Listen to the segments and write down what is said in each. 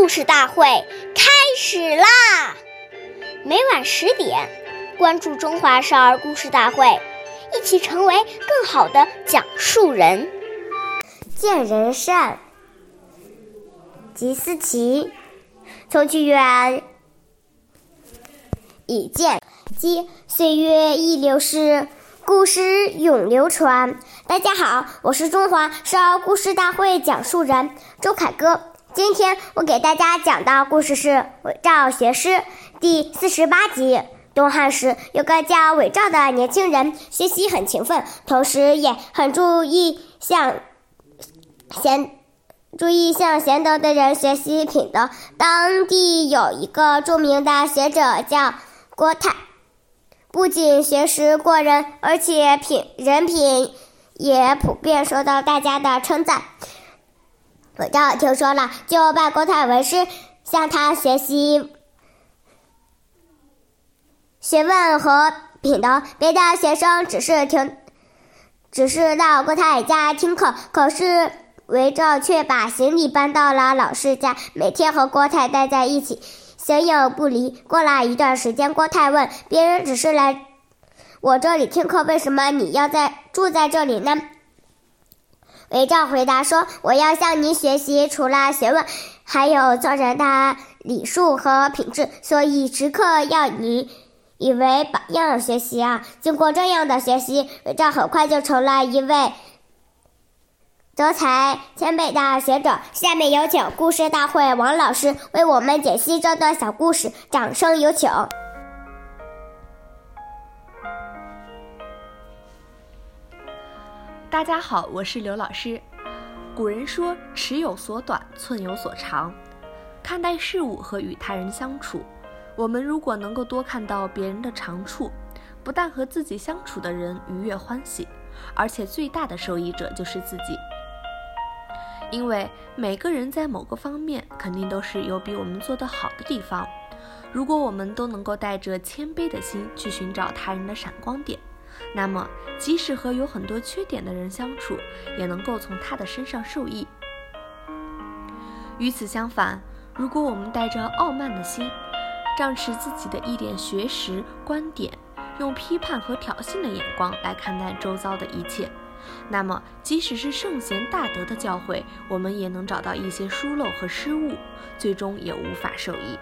故事大会开始啦！每晚十点，关注《中华少儿故事大会》，一起成为更好的讲述人。见人善，即思齐。从去远，以见即岁月易流逝，故事永流传。大家好，我是中华少儿故事大会讲述人周凯歌。今天我给大家讲的故事是《韦照学诗》第四十八集。东汉时有个叫韦照的年轻人，学习很勤奋，同时也很注意向贤注意向贤德的人学习品德。当地有一个著名的学者叫郭泰，不仅学识过人，而且品人品。也普遍受到大家的称赞。韦照听说了，就拜郭泰为师，向他学习学问和品德。别的学生只是听，只是到郭泰家听课，可是韦照却把行李搬到了老师家，每天和郭泰待在一起，形影不离。过了一段时间，郭泰问别人：“只是来。”我这里听课，为什么你要在住在这里呢？韦照回答说：“我要向您学习，除了学问，还有做人的礼数和品质，所以时刻要您以为榜样学习啊！”经过这样的学习，韦照很快就成了一位德才兼备的学者。下面有请故事大会王老师为我们解析这段小故事，掌声有请。大家好，我是刘老师。古人说“尺有所短，寸有所长”。看待事物和与他人相处，我们如果能够多看到别人的长处，不但和自己相处的人愉悦欢喜，而且最大的受益者就是自己。因为每个人在某个方面肯定都是有比我们做得好的地方。如果我们都能够带着谦卑的心去寻找他人的闪光点。那么，即使和有很多缺点的人相处，也能够从他的身上受益。与此相反，如果我们带着傲慢的心，仗持自己的一点学识观点，用批判和挑衅的眼光来看待周遭的一切，那么即使是圣贤大德的教诲，我们也能找到一些疏漏和失误，最终也无法受益。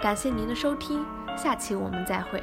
感谢您的收听，下期我们再会。